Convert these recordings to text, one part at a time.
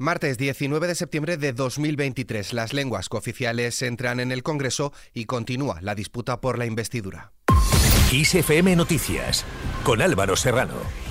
Martes 19 de septiembre de 2023, las lenguas cooficiales entran en el Congreso y continúa la disputa por la investidura. ISFM Noticias, con Álvaro Serrano.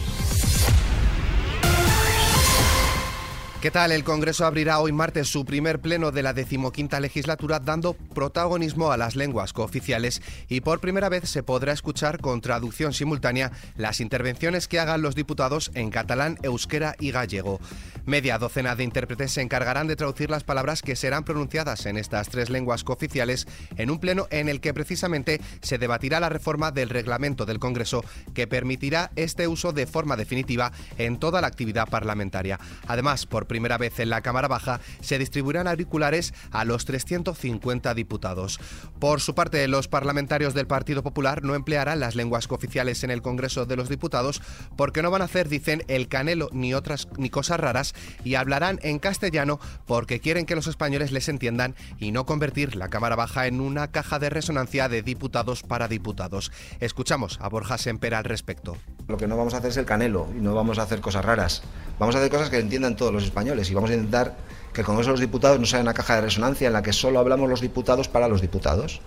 ¿Qué tal? El Congreso abrirá hoy martes su primer pleno de la decimoquinta legislatura dando protagonismo a las lenguas cooficiales y por primera vez se podrá escuchar con traducción simultánea las intervenciones que hagan los diputados en catalán, euskera y gallego. Media docena de intérpretes se encargarán de traducir las palabras que serán pronunciadas en estas tres lenguas cooficiales en un pleno en el que precisamente se debatirá la reforma del reglamento del Congreso que permitirá este uso de forma definitiva en toda la actividad parlamentaria. Además, por primera vez en la Cámara Baja, se distribuirán auriculares a los 350 diputados. Por su parte, los parlamentarios del Partido Popular no emplearán las lenguas cooficiales en el Congreso de los Diputados porque no van a hacer, dicen, el canelo ni otras ni cosas raras y hablarán en castellano porque quieren que los españoles les entiendan y no convertir la Cámara Baja en una caja de resonancia de diputados para diputados. Escuchamos a Borja Semper al respecto. Lo que no vamos a hacer es el canelo y no vamos a hacer cosas raras. Vamos a hacer cosas que entiendan todos los españoles y vamos a intentar que el Congreso de los Diputados no sea una caja de resonancia en la que solo hablamos los diputados para los diputados.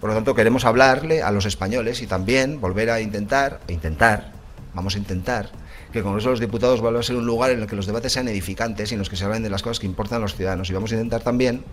Por lo tanto, queremos hablarle a los españoles y también volver a intentar, intentar, vamos a intentar, que el Congreso de los Diputados vuelva a ser un lugar en el que los debates sean edificantes y en los que se hablen de las cosas que importan a los ciudadanos. Y vamos a intentar también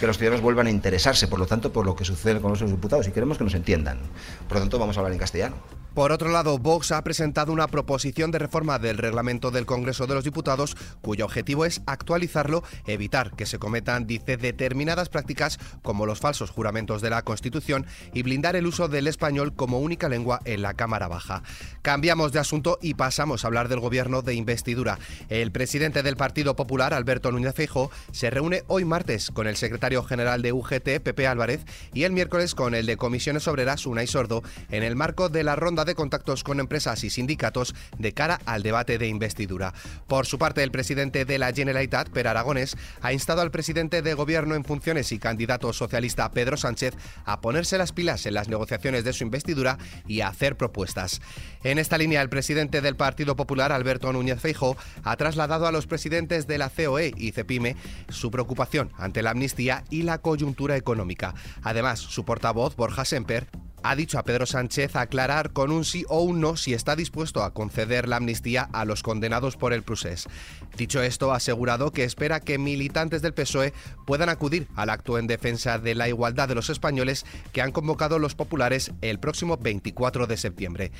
que los ciudadanos vuelvan a interesarse, por lo tanto, por lo que sucede en el Congreso de los Diputados y queremos que nos entiendan. Por lo tanto, vamos a hablar en castellano. Por otro lado, Vox ha presentado una proposición de reforma del reglamento del Congreso de los Diputados cuyo objetivo es actualizarlo, evitar que se cometan, dice, determinadas prácticas como los falsos juramentos de la Constitución y blindar el uso del español como única lengua en la Cámara Baja. Cambiamos de asunto y pasamos a hablar del gobierno de investidura. El presidente del Partido Popular, Alberto Núñez Feijóo, se reúne hoy martes con el secretario general de UGT, Pepe Álvarez, y el miércoles con el de Comisiones Obreras, Unai Sordo, en el marco de la ronda de contactos con empresas y sindicatos de cara al debate de investidura. Por su parte, el presidente de la Generalitat, Per Aragonés, ha instado al presidente de Gobierno en funciones y candidato socialista Pedro Sánchez a ponerse las pilas en las negociaciones de su investidura y a hacer propuestas. En esta línea, el presidente del Partido Popular, Alberto Núñez Feijóo, ha trasladado a los presidentes de la COE y CEPIME su preocupación ante la amnistía y la coyuntura económica. Además, su portavoz, Borja Semper, ha dicho a Pedro Sánchez aclarar con un sí o un no si está dispuesto a conceder la amnistía a los condenados por el procés. Dicho esto, ha asegurado que espera que militantes del PSOE puedan acudir al acto en defensa de la igualdad de los españoles que han convocado los populares el próximo 24 de septiembre.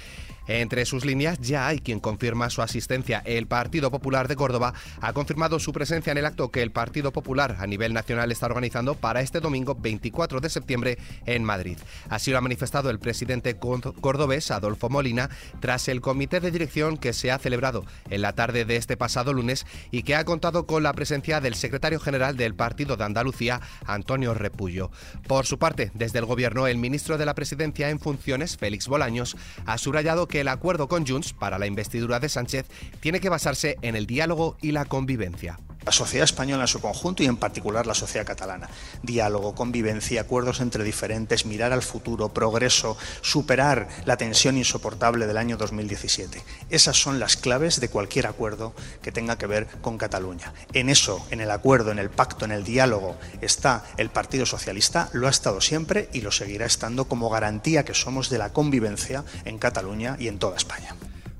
Entre sus líneas ya hay quien confirma su asistencia. El Partido Popular de Córdoba ha confirmado su presencia en el acto que el Partido Popular a nivel nacional está organizando para este domingo 24 de septiembre en Madrid. Así lo ha manifestado el presidente cordobés Adolfo Molina tras el comité de dirección que se ha celebrado en la tarde de este pasado lunes y que ha contado con la presencia del secretario general del Partido de Andalucía, Antonio Repullo. Por su parte, desde el Gobierno, el ministro de la Presidencia en funciones, Félix Bolaños, ha subrayado que el acuerdo con Junts para la investidura de Sánchez tiene que basarse en el diálogo y la convivencia la sociedad española en su conjunto y en particular la sociedad catalana. Diálogo, convivencia, acuerdos entre diferentes, mirar al futuro, progreso, superar la tensión insoportable del año 2017. Esas son las claves de cualquier acuerdo que tenga que ver con Cataluña. En eso, en el acuerdo, en el pacto, en el diálogo, está el Partido Socialista, lo ha estado siempre y lo seguirá estando como garantía que somos de la convivencia en Cataluña y en toda España.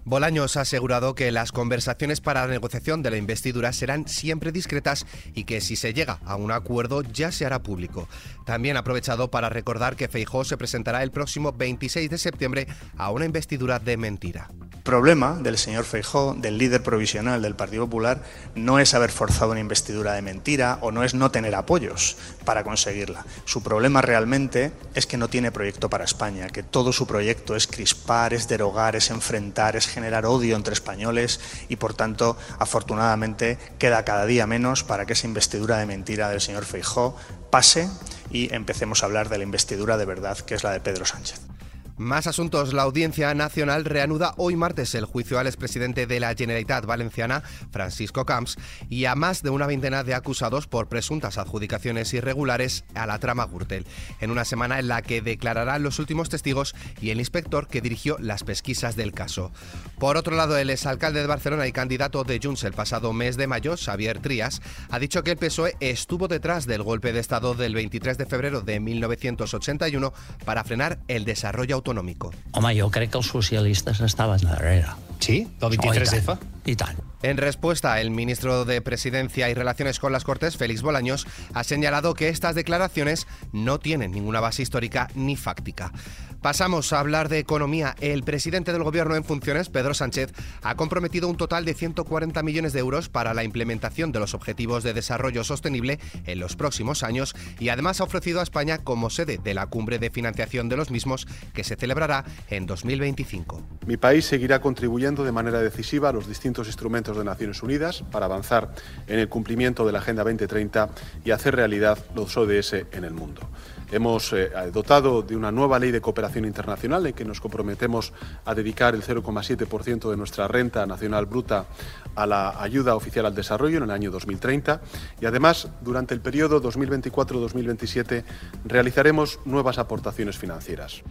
Bolaños ha asegurado que las conversaciones para la negociación de la investidura serán siempre discretas y que si se llega a un acuerdo ya se hará público. También ha aprovechado para recordar que Feijó se presentará el próximo 26 de septiembre a una investidura de mentira. El problema del señor Feijó, del líder provisional del Partido Popular, no es haber forzado una investidura de mentira o no es no tener apoyos para conseguirla. Su problema realmente es que no tiene proyecto para España, que todo su proyecto es crispar, es derogar, es enfrentar, es generar odio entre españoles y por tanto, afortunadamente, queda cada día menos para que esa investidura de mentira del señor Feijó pase y empecemos a hablar de la investidura de verdad, que es la de Pedro Sánchez. Más asuntos. La Audiencia Nacional reanuda hoy martes el juicio al expresidente de la Generalitat Valenciana, Francisco Camps, y a más de una veintena de acusados por presuntas adjudicaciones irregulares a la trama Gürtel, en una semana en la que declararán los últimos testigos y el inspector que dirigió las pesquisas del caso. Por otro lado, el exalcalde de Barcelona y candidato de Junts el pasado mes de mayo, Xavier Trías, ha dicho que el PSOE estuvo detrás del golpe de Estado del 23 de febrero de 1981 para frenar el desarrollo autonómico autonómico. Home, jo crec que els socialistes estaven darrere. Sí? Del 23F? Oh, i, tant. I tant. En respuesta, el ministro de Presidencia y Relaciones con las Cortes, Félix Bolaños, ha señalado que estas declaraciones no tienen ninguna base histórica ni fáctica. Pasamos a hablar de economía. El presidente del Gobierno en funciones, Pedro Sánchez, ha comprometido un total de 140 millones de euros para la implementación de los Objetivos de Desarrollo Sostenible en los próximos años y además ha ofrecido a España como sede de la cumbre de financiación de los mismos que se celebrará en 2025. Mi país seguirá contribuyendo de manera decisiva a los distintos instrumentos de Naciones Unidas para avanzar en el cumplimiento de la Agenda 2030 y hacer realidad los ODS en el mundo. Hemos eh, dotado de una nueva ley de cooperación internacional en que nos comprometemos a dedicar el 0,7% de nuestra renta nacional bruta a la ayuda oficial al desarrollo en el año 2030 y además durante el periodo 2024-2027 realizaremos nuevas aportaciones financieras.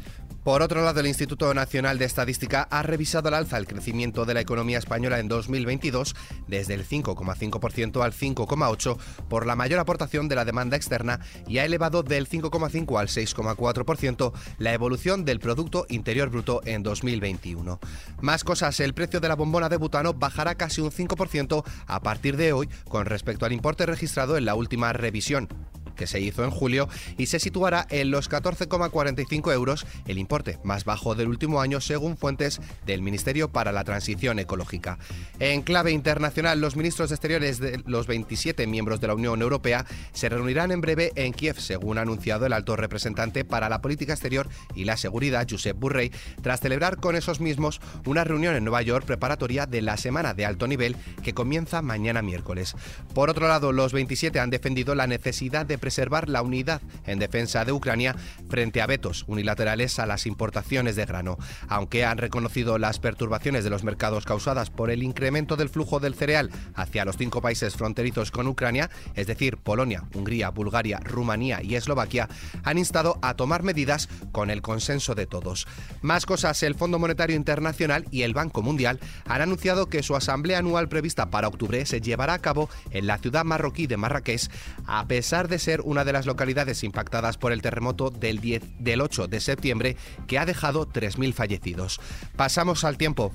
Por otro lado, el Instituto Nacional de Estadística ha revisado al alza el crecimiento de la economía española en 2022 desde el 5,5% al 5,8% por la mayor aportación de la demanda externa y ha elevado del 5,5 al 6,4% la evolución del Producto Interior Bruto en 2021. Más cosas, el precio de la bombona de butano bajará casi un 5% a partir de hoy con respecto al importe registrado en la última revisión que se hizo en julio y se situará en los 14,45 euros, el importe más bajo del último año según fuentes del Ministerio para la Transición Ecológica. En clave internacional, los ministros de Exteriores de los 27 miembros de la Unión Europea se reunirán en breve en Kiev, según ha anunciado el alto representante para la política exterior y la seguridad, Josep Burrell, tras celebrar con esos mismos una reunión en Nueva York preparatoria de la semana de alto nivel que comienza mañana miércoles. Por otro lado, los 27 han defendido la necesidad de preservar la unidad en defensa de Ucrania frente a vetos unilaterales a las importaciones de grano. Aunque han reconocido las perturbaciones de los mercados causadas por el incremento del flujo del cereal hacia los cinco países fronterizos con Ucrania, es decir, Polonia, Hungría, Bulgaria, Rumanía y Eslovaquia, han instado a tomar medidas con el consenso de todos. Más cosas, el Fondo Monetario Internacional y el Banco Mundial han anunciado que su asamblea anual prevista para octubre se llevará a cabo en la ciudad marroquí de Marrakech, a pesar de ser una de las localidades impactadas por el terremoto del, 10, del 8 de septiembre que ha dejado 3.000 fallecidos. Pasamos al tiempo.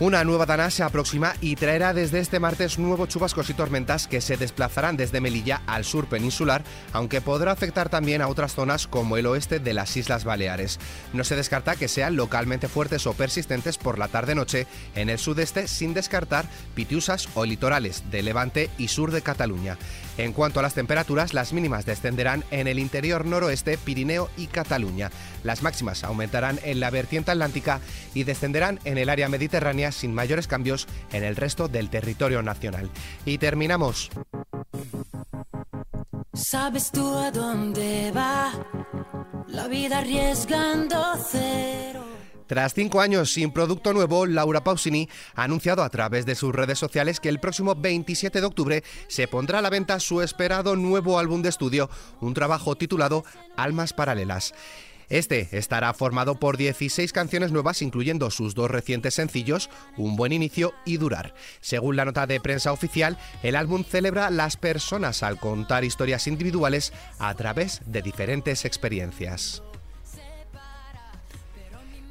Una nueva dana se aproxima y traerá desde este martes nuevos chubascos y tormentas que se desplazarán desde Melilla al sur peninsular, aunque podrá afectar también a otras zonas como el oeste de las Islas Baleares. No se descarta que sean localmente fuertes o persistentes por la tarde-noche en el sudeste, sin descartar pitiusas o litorales de Levante y sur de Cataluña. En cuanto a las temperaturas, las mínimas descenderán en el interior noroeste, Pirineo y Cataluña. Las máximas aumentarán en la vertiente atlántica y descenderán en el área mediterránea sin mayores cambios en el resto del territorio nacional. Y terminamos. ¿Sabes tú a dónde va? La vida arriesgando cero. Tras cinco años sin producto nuevo, Laura Pausini ha anunciado a través de sus redes sociales que el próximo 27 de octubre se pondrá a la venta su esperado nuevo álbum de estudio, un trabajo titulado Almas Paralelas. Este estará formado por 16 canciones nuevas, incluyendo sus dos recientes sencillos, Un buen inicio y Durar. Según la nota de prensa oficial, el álbum celebra las personas al contar historias individuales a través de diferentes experiencias.